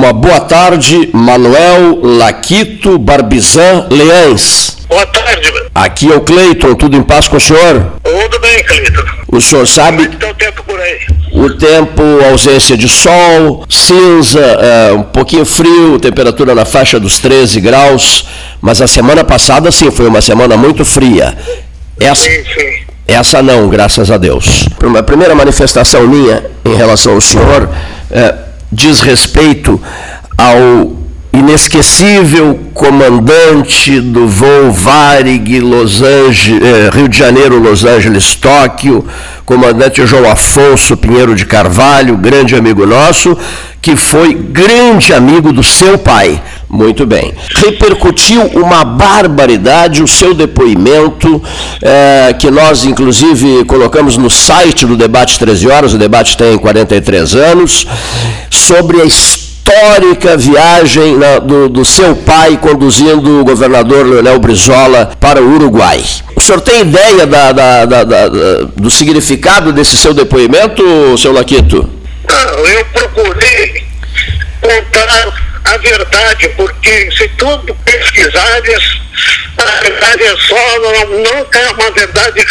Uma boa tarde, Manuel Laquito Barbizan Leães. Boa tarde. Aqui é o Cleiton, tudo em paz com o senhor? Tudo bem, Cleiton. O senhor sabe. Como é tá o tempo por aí? O tempo, ausência de sol, cinza, é, um pouquinho frio, temperatura na faixa dos 13 graus, mas a semana passada sim foi uma semana muito fria. Essa, Sim, sim. essa não, graças a Deus. Uma primeira manifestação minha em relação ao senhor é, diz respeito ao inesquecível comandante do voo Varig Los Angeles, eh, Rio de Janeiro, Los Angeles, Tóquio, comandante João Afonso Pinheiro de Carvalho, grande amigo nosso, que foi grande amigo do seu pai. Muito bem. Repercutiu uma barbaridade o seu depoimento, eh, que nós, inclusive, colocamos no site do Debate 13 Horas, o debate tem 43 anos, sobre a histórica viagem na- do, do seu pai conduzindo o governador Leonel Brizola para o Uruguai. O senhor tem ideia da- da- da- do significado desse seu depoimento, seu Laquito? Não, eu procurei contar a verdade, porque se tudo pesquisares, a verdade é só, não, é uma verdade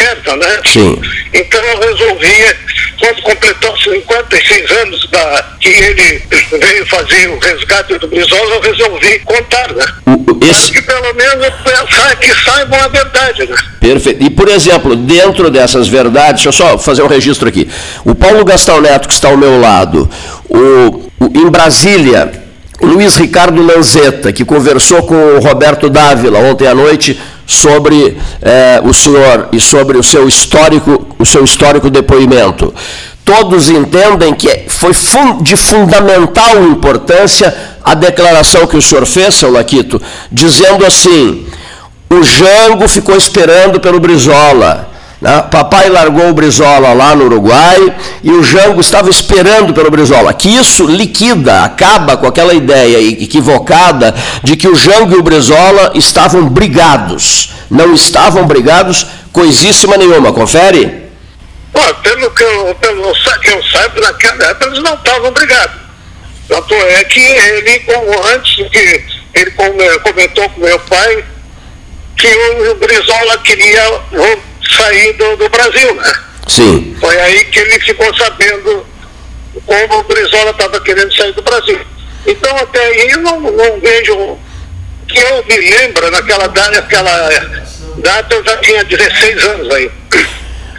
certa, né? Sim. Então eu resolvi, quando completou 56 anos da, que ele veio fazer o resgate do Brizola, eu resolvi contar, né? O- esse- que pelo menos pensar que saibam a verdade, né? Perfeito. E, por exemplo, dentro dessas verdades, deixa eu só fazer um registro aqui. O Paulo Gastão Neto, que está ao meu lado, o, o- em Brasília, o Luiz Ricardo Lanzetta, que conversou com o Roberto Dávila ontem à noite sobre eh, o senhor e sobre o seu histórico, o seu histórico depoimento. Todos entendem que foi de fundamental importância a declaração que o senhor fez, seu Laquito, dizendo assim: o Jango ficou esperando pelo Brizola. Né? Papai largou o Brizola lá no Uruguai e o Jango estava esperando pelo Brizola. Que isso liquida, acaba com aquela ideia equivocada de que o Jango e o Brizola estavam brigados. Não estavam brigados coisíssima nenhuma. Confere? Pelo que eu, pelo eu saiba, naquela época eles não estavam brigados. Tanto é que ele, antes que ele come- comentou com meu pai, que o, Brizola queria sair do, do Brasil, né? Sim. Foi aí que ele ficou sabendo como o Brizola estava querendo sair do Brasil. Então até aí eu não, não vejo que eu me lembro naquela data, naquela data eu já tinha 16 anos aí.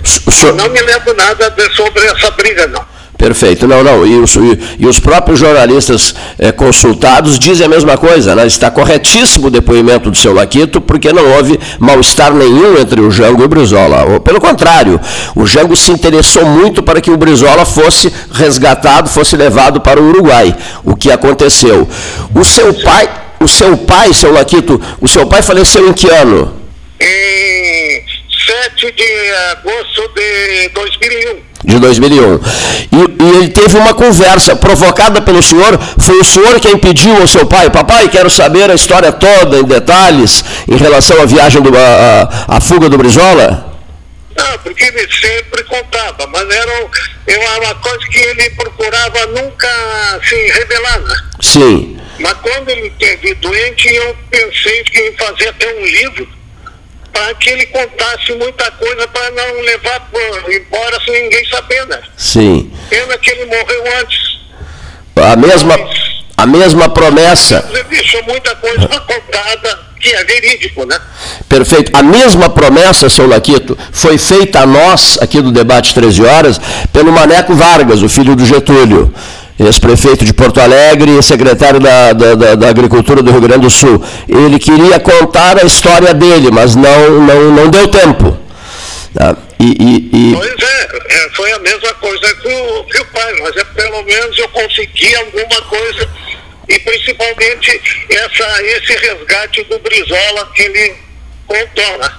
Senhor- Não me lembro nada de- sobre essa briga, não. Perfeito, não, não. E os, e- os próprios jornalistas eh, consultados dizem a mesma coisa, né? Está corretíssimo o depoimento do seu Laquito, porque não houve mal-estar nenhum entre o Jango e o Brizola. Pelo contrário, o Jango se interessou muito para que o Brizola fosse resgatado, fosse levado para o Uruguai, o que aconteceu. O seu pai, o seu pai, seu Laquito, o seu pai faleceu em que ano? Em 7 de agosto de 2001. De 2001. E, e ele teve uma conversa provocada pelo senhor. Foi o senhor quem pediu ao seu pai: Papai, quero saber a história toda, em detalhes, em relação à viagem, do, a, a, a fuga do Brizola? Não, porque ele sempre contava, mas era, era uma coisa que ele procurava nunca se revelar. Né? Sim. Mas quando ele teve doente, eu pensei que em fazer até um livro para que ele contasse muita coisa para não levar embora sem ninguém saber, né? Sim. Pena que ele morreu antes. A mesma, a mesma promessa. Ele deixou muita coisa contada que é verídico, né? Perfeito. A mesma promessa, seu Laquito, foi feita a nós, aqui do Debate 13 Horas, pelo Maneco Vargas, o filho do Getúlio, ex-prefeito de Porto Alegre e secretário da, da, da- Agricultura do Rio Grande do Sul. Ele queria contar a história dele, mas não, não, não deu tempo. Tá? E, e- e- Pois é, é, foi a mesma coisa que o, que o pai, mas é, pelo menos eu consegui alguma coisa, e principalmente essa, esse resgate do Brizola que ele contou, né?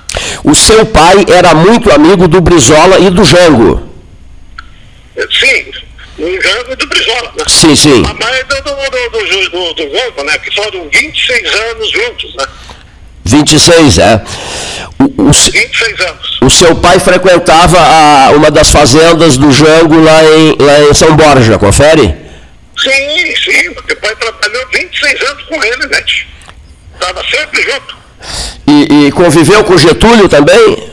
o seu pai era muito amigo do Brizola e do Jango. Sim, no Jango e do Brizola, né? Sim, sim. A mãe do, do, do, do, do, do Jango, né? Que foram 26 anos juntos, né? 26, é. O, o, se- 26 anos. o seu pai frequentava a- uma das fazendas do Jango lá em, lá em São Borja, confere? Sim, sim, porque o pai trabalhou 26 anos com ele, né? Estava sempre junto. E, e, conviveu com Getúlio também?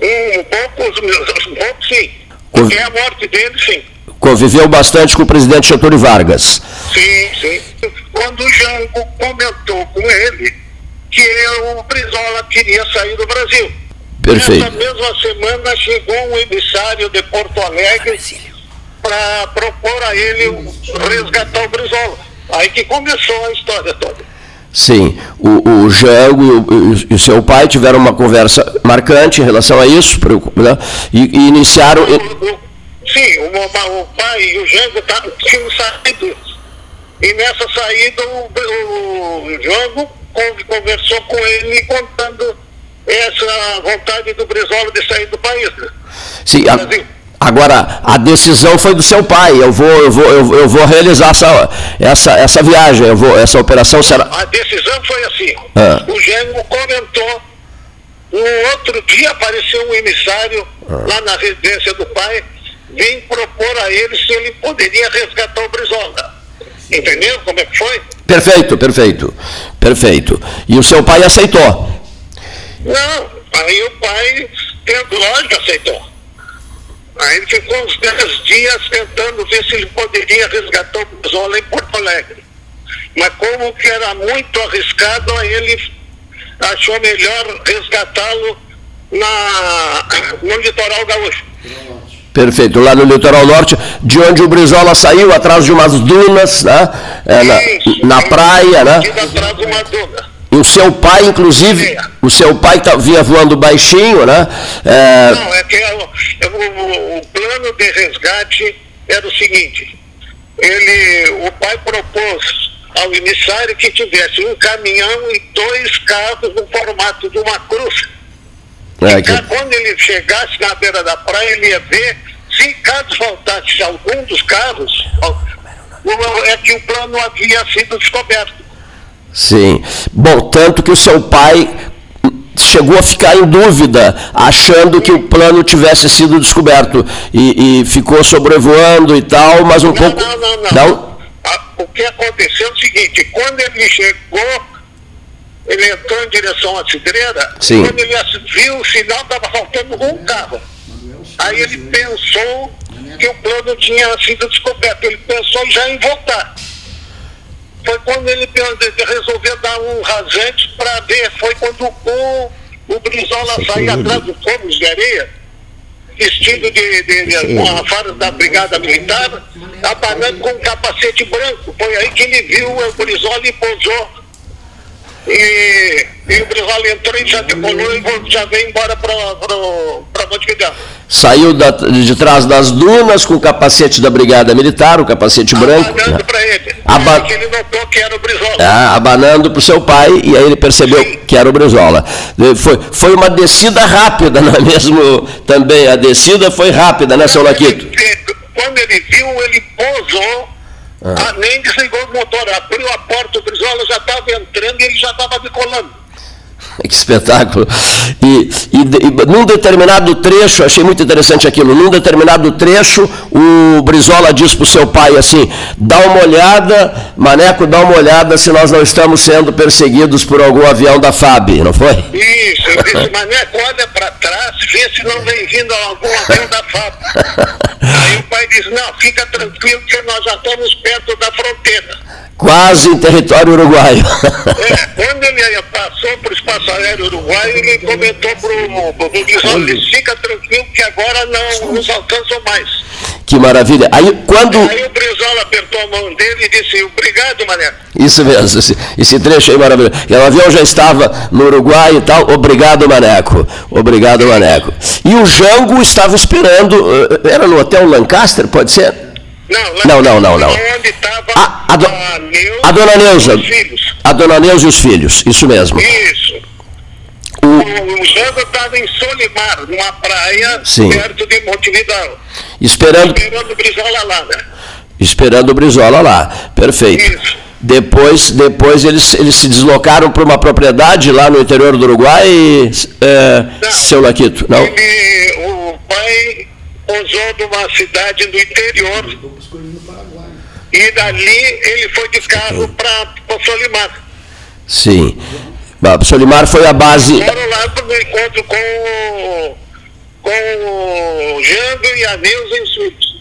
Um pouco, um pouco sim. Porque a morte dele, sim. Conviveu bastante com o presidente Getúlio Vargas. Sim, sim. Quando o Jango comentou com ele que o Brizola queria sair do Brasil. Perfeito. Nessa mesma semana chegou um emissário de Porto Alegre para propor a ele resgatar o Brizola. Aí que começou a história toda. Sim, o, o Jango e o, seu pai tiveram uma conversa marcante em relação a isso, né? e, e, iniciaram. O, o, sim, o, pai e o Jango tá, tinham saído. E nessa saída o, o Jango conversou com ele contando essa vontade do Brizola de sair do país. Né? Sim, a, agora a decisão foi do seu pai. Eu vou, eu vou, eu, eu vou realizar essa, essa, essa viagem, eu vou, essa operação será. A decisão foi assim. Ah. O Gênero comentou. No outro dia apareceu um emissário ah. lá na residência do pai, vem propor a ele se ele poderia resgatar o Brizola. Entendeu como é que foi? Perfeito, perfeito, perfeito. E o seu pai aceitou? Não, aí o pai, lógico, aceitou. Aí ele ficou uns 10 dias tentando ver se ele poderia resgatar o Brizola em Porto Alegre. Mas como que era muito arriscado, aí ele achou melhor resgatá-lo na, no litoral gaúcho. Perfeito, lá no litoral norte, de onde o Brizola saiu, atrás de umas dunas, né? É, na, Isso, na praia, né? Atrás de uma duna. E o seu pai, inclusive, o seu pai tá, vinha voando baixinho, né? É... Não, é que é o, o, o, plano de resgate era o seguinte, ele, o pai propôs ao emissário que tivesse um caminhão e dois carros no formato de uma cruz. É, que... Quando ele chegasse na beira da praia, ele ia ver se caso faltasse algum dos carros, é que o plano havia sido descoberto. Sim. Bom, tanto que o seu pai chegou a ficar em dúvida, achando que o plano tivesse sido descoberto e, e ficou sobrevoando e tal, mas um não, pouco. Não, não, não. não? O que aconteceu é o seguinte: quando ele chegou, ele entrou em direção à cidreira, Sim. quando ele viu o sinal, estava faltando um carro. Aí ele pensou que o plano tinha sido descoberto, ele pensou já em voltar. Foi quando ele resolveu dar um rasante para ver, foi quando o, o Brizola saiu atrás do fogo de areia, vestido de, de, de com a farda da Brigada Militar, abanando com um capacete branco. Foi aí que ele viu o Brizola e pousou e, e o Brizola entrou e já decolou e já veio embora para Montevideo. Saiu da, de trás das dunas com o capacete da Brigada Militar, o capacete branco. Abanando né? para ele. Aba... ele notou que era o Brizola. Ah, abanando para o seu pai e aí ele percebeu Sim. que era o Brizola. Foi, foi uma descida rápida, não é mesmo? Também a descida foi rápida, né, seu Laquito? Quando ele viu, ele pousou ah. ah. nem desligou o motor, abriu a porta, o Brizola já estava entrando e ele já estava decolando. Que espetáculo. E, e, e, num determinado trecho, achei muito interessante aquilo, num determinado trecho, o Brizola diz para o seu pai assim, dá uma olhada, Maneco, dá uma olhada se nós não estamos sendo perseguidos por algum avião da FAB, não foi? Isso, eu disse, Maneco, olha para trás, vê se não vem vindo algum avião da FAB. Aí o pai diz, não, fica tranquilo que nós já estamos perto da fronteira. Quase em território uruguaio. É, quando ele passou para o espaço aéreo uruguaio, ele comentou para o Guizão, fica tranquilo que agora não nos alcançam mais. Que maravilha. Aí quando. Aí o Brizola apertou a mão dele e disse, obrigado, Mané. Isso mesmo, esse, esse trecho aí maravilhoso. E o avião já estava no Uruguai e tal. Obrigado, Maneco. Obrigado, Maneco. E o Jango estava esperando. Eh, era no Hotel Lancaster, pode ser? Não, não, não, não. Onde estava a, a, do, a, Neuza, a dona Neuza. A dona Neuza e os filhos, isso mesmo. Isso. O, o Jango estava em Solimar, numa praia Sim. perto de Montevideo. Esperando. Esperando o Brizola lá, né? Esperando o Brizola lá. Perfeito. Isso. Depois, depois eles, eles se deslocaram para uma propriedade lá no interior do Uruguai, é, não, seu Laquito, não? Ele, o pai pousou numa cidade do interior. E dali ele foi de carro para o Solimar. Sim. O Solimar foi a base. Foram lá para o encontro com, com o Jango e a Neuza e os filhos.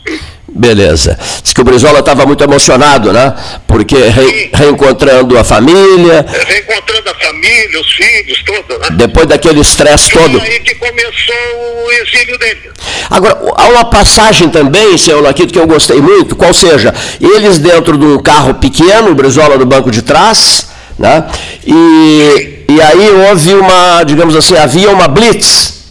Beleza. Diz que o Brizola estava muito emocionado, né? Porque re, reencontrando a família. Reencontrando a família, os filhos, tudo, né? Depois daquele estresse todo. aí que começou o exílio dele. Agora, há uma passagem também, senhor Laquito, que eu gostei muito, qual seja, eles dentro de um carro pequeno, o Brizola no banco de trás, né? E, e aí houve uma, digamos assim, havia uma blitz.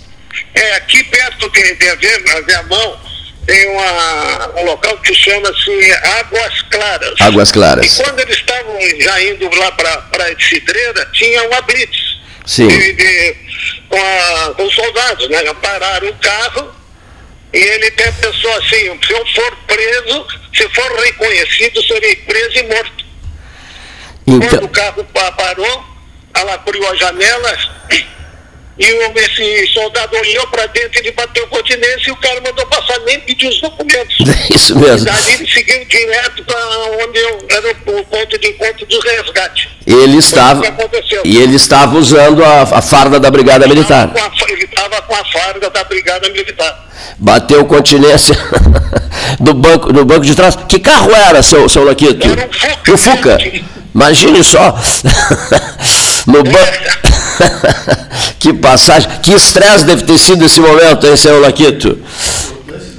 É, aqui perto de, de, de, de mão tem uma, um local que chama-se Águas Claras. Águas Claras. E quando eles estavam já indo lá para a Cidreira, tinha uma blitz. Sim. De, de, com, a, com os soldados, né? Pararam o carro e ele até pensou assim, se eu for preso, se for reconhecido, serei preso e morto. Então... Quando o carro parou, ela abriu a janela e esse soldado olhou para dentro, ele bateu continência e o cara mandou passar, nem pediu os documentos. Isso mesmo. E daí ele seguiu direto para onde eu, era o ponto de encontro do resgate. Ele estava, e ele estava usando a, a farda da Brigada ele Militar. A, ele estava com a farda da Brigada Militar. Bateu continência do banco, do banco de trás. Que carro era, seu, seu Laquito? Era um Fuca. O Fuca. Imagine só. no banco. Que passagem, que estresse deve ter sido esse momento, hein, senhor Laquito?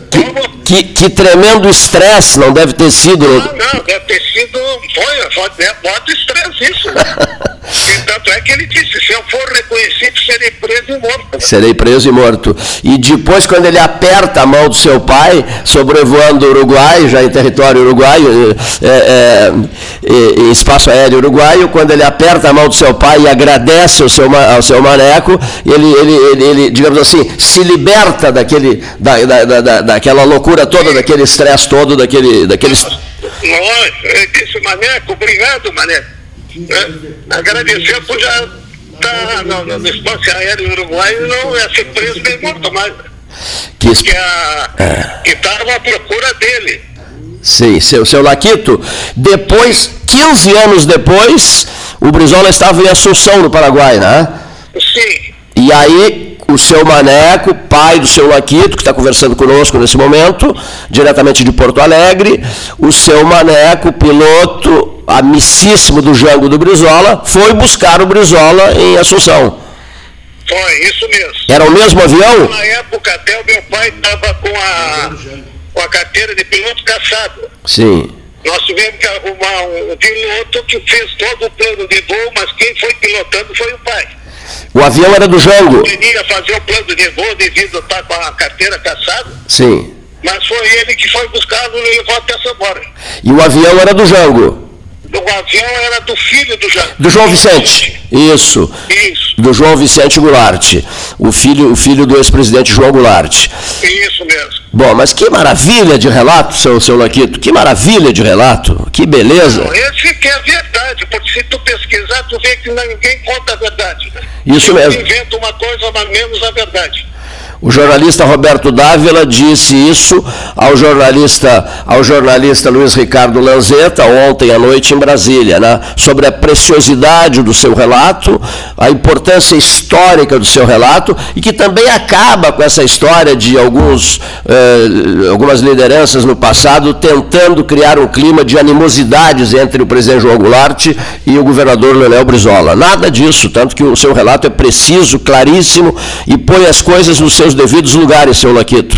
Que, que, que tremendo estresse não deve ter sido. Não, não, deve ter sido. Foi, foi bota estresse isso. Né? e tanto é que ele disse: se eu for reconhecido, serei preso e morto. Serei preso e morto. E depois, quando ele aperta a mão do seu pai, sobrevoando o Uruguai, já em território uruguaio, é, é, é, espaço aéreo uruguaio, quando ele aperta a mão do seu pai e agradece ao seu, ao seu maneco, ele, ele, ele, ele digamos assim, se liberta daquele, da, da, da, daquela loucura toda, daquele estresse todo, daquele. daquele... Nossa, ele disse, maneco, obrigado, maneco. É, agradecer por já estar tá no, no, espaço aéreo uruguaio não ia ser preso nem morto mais. Que, que é. estava à procura dele. Sim, seu, seu Laquito. Depois, 15 anos depois, o Brizola estava em Assunção, no Paraguai, né? Sim. E aí, o seu Maneco, pai do seu Laquito, que está conversando conosco nesse momento, diretamente de Porto Alegre, o seu Maneco, piloto amicíssimo do Jango do Brizola, foi buscar o Brizola em Assunção. Foi, isso mesmo. Era o mesmo avião? Na época até o meu pai estava com a, com a carteira de piloto caçado. Sim. Nós tivemos que arrumar um piloto que fez todo o plano de voo, mas quem foi pilotando foi o pai. O avião era do Jango? Ele queria fazer o plano de voo devido a estar com a carteira caçada. Sim. Mas foi ele que foi buscá-lo e levou até Samora. E o avião era do Jango? O avião era do filho do Jango. Do João Vicente. Isso. Isso. Do João Vicente Goulart. O filho, o filho do ex-presidente João Goulart. Isso mesmo. Bom, mas que maravilha de relato, seu, seu Laquito. Que maravilha de relato. Que beleza. Não, esse que é a verdade, porque se tu pesquisar, tu vê que ninguém conta a verdade. Isso mesmo. inventa uma coisa, mas menos a verdade. O jornalista Roberto Dávila disse isso ao jornalista, ao jornalista Luiz Ricardo Lanzetta ontem à noite em Brasília, né? sobre a preciosidade do seu relato, a importância histórica do seu relato e que também acaba com essa história de alguns, eh, algumas lideranças no passado tentando criar um clima de animosidades entre o presidente João Goulart e o governador Leonel Brizola. Nada disso, tanto que o seu relato é preciso, claríssimo e põe as coisas nos seus devidos lugares, seu Laquito.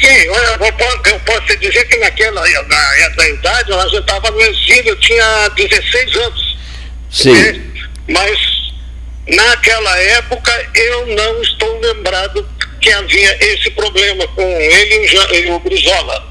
Sim, eu, eu posso dizer que naquela na, na idade eu já estava no exílio, eu tinha 16 anos. Sim. Né? Mas naquela época eu não estou lembrado que havia esse problema com ele e o Brizola.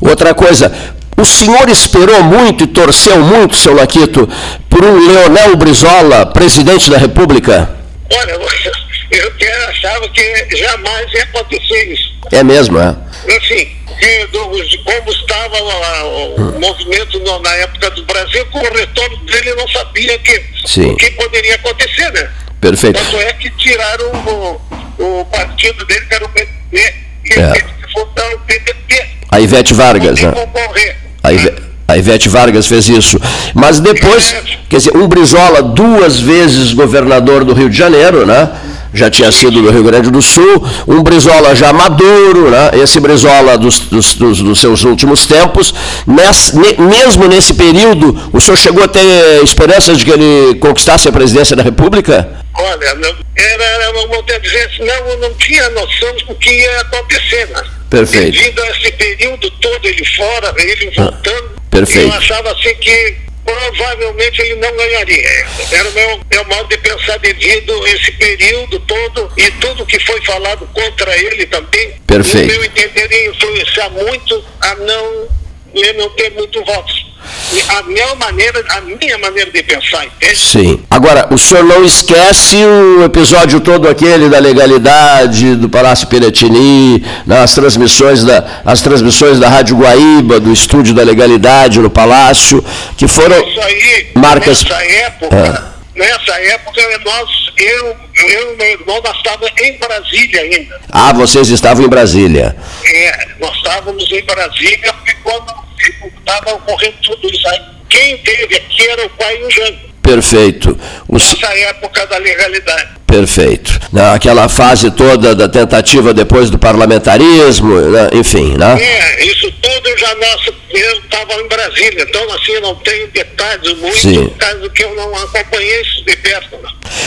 Outra coisa, o senhor esperou muito e torceu muito, seu Laquito, por um Leonel Brizola, presidente da República? Olha, eu achava que jamais ia acontecer isso. É mesmo, é? Assim, de, do, como estava o, o hum. movimento no, na época do Brasil, com o retorno dele não sabia que, o que poderia acontecer, né? Perfeito. Tanto é que tiraram o, o partido dele, que era o PDT, e é. fundar o PDT. A Ivete Vargas, né? A Ivete, a Ivete Vargas fez isso. Mas depois, quer dizer, um Brizola duas vezes governador do Rio de Janeiro, né? Já tinha sido do Rio Grande do Sul, um Brizola já maduro, né? esse Brizola dos, dos, dos, dos seus últimos tempos. Nesse, mesmo nesse período, o senhor chegou a ter esperanças de que ele conquistasse a presidência da República? Olha, não, era, vamos dizer, não, não tinha noção do que ia acontecer. Né? Perfeito. Devido a esse período todo, ele fora, ele ah, voltando, ah, perfeito. eu achava assim que provavelmente ele não ganharia. Era o meu, meu modo de pensar devido a esse período e tudo que foi falado contra ele também. Perfeito. No meu entender, ia influenciar muito a não, a não ter muito votos a minha maneira, a minha maneira de pensar, entende? Sim. Agora, o senhor não esquece o episódio todo aquele da legalidade do Palácio Piratini, nas transmissões da, as transmissões da Rádio Guaíba, do estúdio da legalidade no Palácio, que foram aí, marcas. Nessa época, ah. Nessa época nós, eu, eu e meu irmão, nós estávamos em Brasília ainda. Ah, vocês estavam em Brasília. É, nós estávamos em Brasília, porque quando estava ocorrendo tudo isso aí. Quem teve aqui era o pai e o Jango. Perfeito. Nessa época da legalidade. Perfeito. Naquela fase toda da tentativa depois do parlamentarismo, né? enfim, né? É, isso tudo já nossa, eu estava em Brasília, então assim eu não tenho detalhes muito, Sim. caso que eu não acompanhei isso de perto.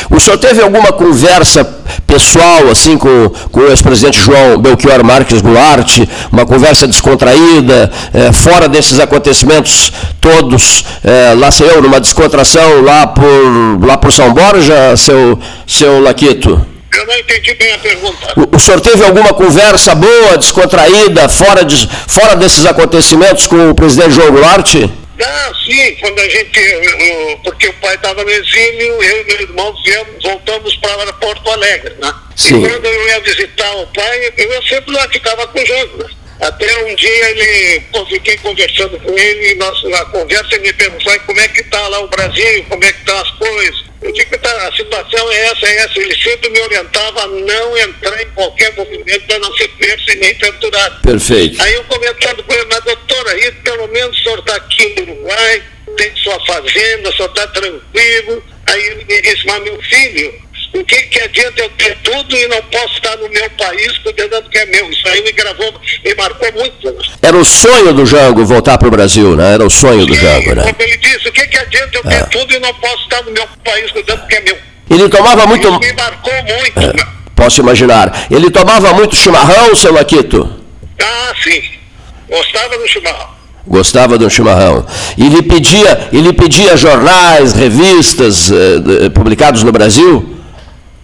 O senhor teve alguma conversa pessoal, assim, com, com o ex-presidente João Belchior Marques Goulart, uma conversa descontraída, é, fora desses acontecimentos todos, é, lá sei eu, numa descontração lá por, lá por São Borja, seu, seu Laquito? Eu não entendi bem a pergunta. O, o senhor teve alguma conversa boa, descontraída, fora, de, fora desses acontecimentos com o presidente João Goulart? Ah, sim, quando a gente, porque o pai estava no exílio, eu e meu irmão viemos, voltamos para Porto Alegre, né? Sim. E quando eu ia visitar o pai, eu sempre lá ficava com o Jango, né? Até um dia ele, fiquei conversando com ele, e nós, na conversa ele me perguntou como é que está lá o Brasil, como é que estão tá as coisas. Eu digo que tá, a situação é essa, é essa. Ele sempre me orientava a não entrar em qualquer movimento para não ser preso e nem torturado. Perfeito. Aí eu comentando com ele, mas doutora, aí pelo menos o senhor está aqui no Uruguai, tem sua fazenda, o senhor está tranquilo. Aí ele me disse, mas meu filho, o que, que adianta eu ter tudo e não posso estar no meu país cuidando do que é meu? Isso aí me gravou, me marcou muito. Era o sonho do Jango voltar para o Brasil, né? Era o sonho do Jango, né? Como ele disse, o que, que adianta eu ter é. tudo e não posso estar no meu país cuidando do que é meu? Ele tomava muito. Isso me marcou muito. É. Posso imaginar. Ele tomava muito chimarrão, seu Laquito? Ah, sim. Gostava do chimarrão. Gostava do chimarrão. E ele pedia, ele pedia jornais, revistas eh, publicados no Brasil?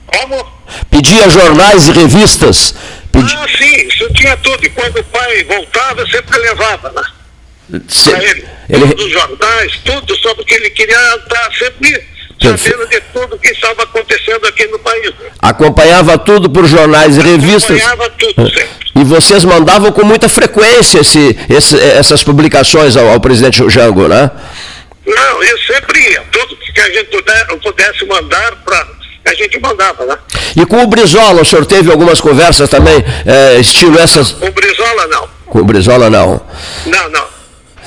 Como? Pedia jornais e revistas. Pedi... Ah, sim, isso tinha tudo. E quando o pai voltava, sempre levava, né? Se... ele. ele. Todos os jornais, tudo, sobre o que ele queria estar sempre sabendo de tudo que estava acontecendo aqui no país. Acompanhava tudo por jornais e revistas. Acompanhava tudo sempre. E vocês mandavam com muita frequência esse, esse, essas publicações ao, ao presidente Jango, né? Não, eu sempre ia. Tudo que a gente pudesse mandar para a gente mandava, né? E com o Brizola, o senhor teve algumas conversas também, é, estilo essas? Com o Brizola, não. Com o Brizola, não. Não, não.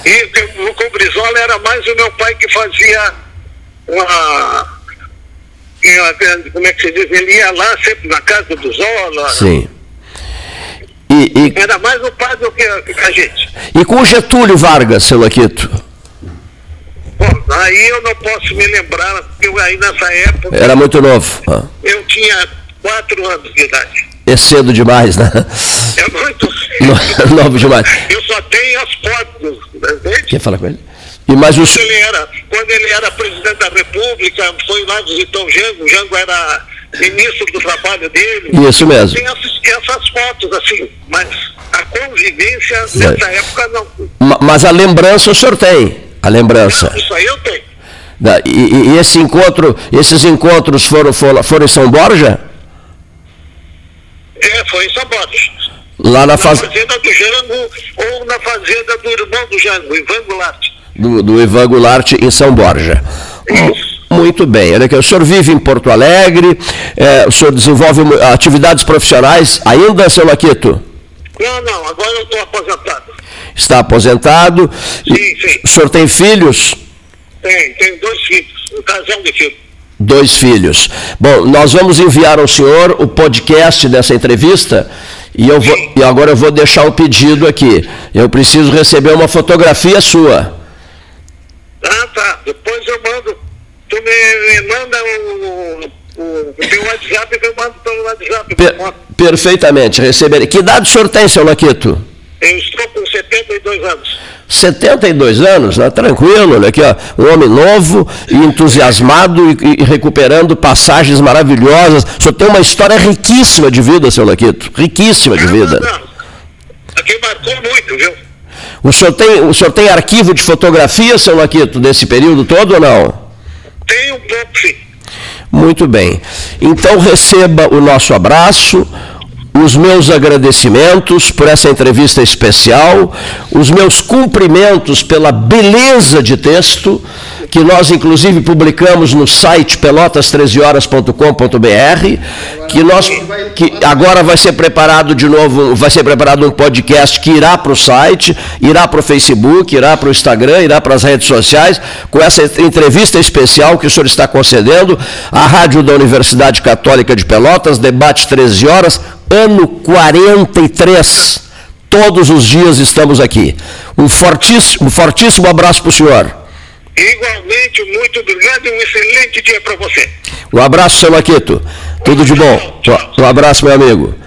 E com o Brizola era mais o meu pai que fazia uma. Como é que se diz? Ele ia lá sempre na casa do Zola. Sim. E, e... Era mais o pai do que a gente. E com o Getúlio Vargas, seu Laquito? Aí eu não posso me lembrar, porque eu aí nessa época. Era muito novo. Ah. Eu tinha quatro anos de idade. É cedo demais, né? É muito cedo. novo demais. Eu só tenho as fotos, né? Quer falar com ele? E mais quando, ele era, quando ele era presidente da República, foi lá visitar o Jango, o Jango era ministro do trabalho dele. Isso mesmo. Tem essas, essas fotos, assim, mas a convivência nessa época não. Mas a lembrança o senhor tem? A lembrança. Isso aí eu tenho. E, e, esse encontro, esses encontros foram, foram, foram em São Borja? É, foi em São Borja. Lá na, na faz... fazenda do Jango ou na fazenda do irmão do Jango, Ivan Goulart. Do, do Ivan Goulart em São Borja. Isso. Muito bem. Olha aqui, o senhor vive em Porto Alegre, é, o senhor desenvolve atividades profissionais ainda, seu Laquito? Não, não, agora eu estou aposentado. Está aposentado. Sim, sim. O senhor tem filhos? Tem, tenho dois filhos, um casal de filhos. Dois filhos. Bom, nós vamos enviar ao senhor o podcast dessa entrevista e eu vou, e agora eu vou deixar o pedido aqui. Eu preciso receber uma fotografia sua. Ah, tá. Depois eu mando. Tu me, me manda o, o, o teu WhatsApp que eu mando pelo WhatsApp. Per- perfeitamente, receberei. Que idade o senhor tem, seu Laquito? Eu estou 72 anos. 72 anos, né? tranquilo, olha aqui, ó, um homem novo e entusiasmado e, e recuperando passagens maravilhosas. O senhor tem uma história riquíssima de vida, seu Laquito, riquíssima de vida. Aqui marcou muito, viu? O senhor tem, o senhor tem arquivo de fotografia, seu Laquito, desse período todo ou não? Tem um pouco, sim. Muito bem. Então receba o nosso abraço, os meus agradecimentos por essa entrevista especial, os meus cumprimentos pela beleza de texto, que nós inclusive publicamos no site pelotas13horas.com.br, que nós que agora vai ser preparado de novo, vai ser preparado um podcast que irá para o site, irá para o Facebook, irá para o Instagram, irá para as redes sociais, com essa entrevista especial que o senhor está concedendo à Rádio da Universidade Católica de Pelotas, debate 13 horas, ano 43. Todos os dias estamos aqui. Um fortíssimo, um fortíssimo abraço para o senhor. Igualmente, muito obrigado e um excelente dia para você. Um abraço, seu Laquito. Tudo de bom. Um abraço, meu amigo.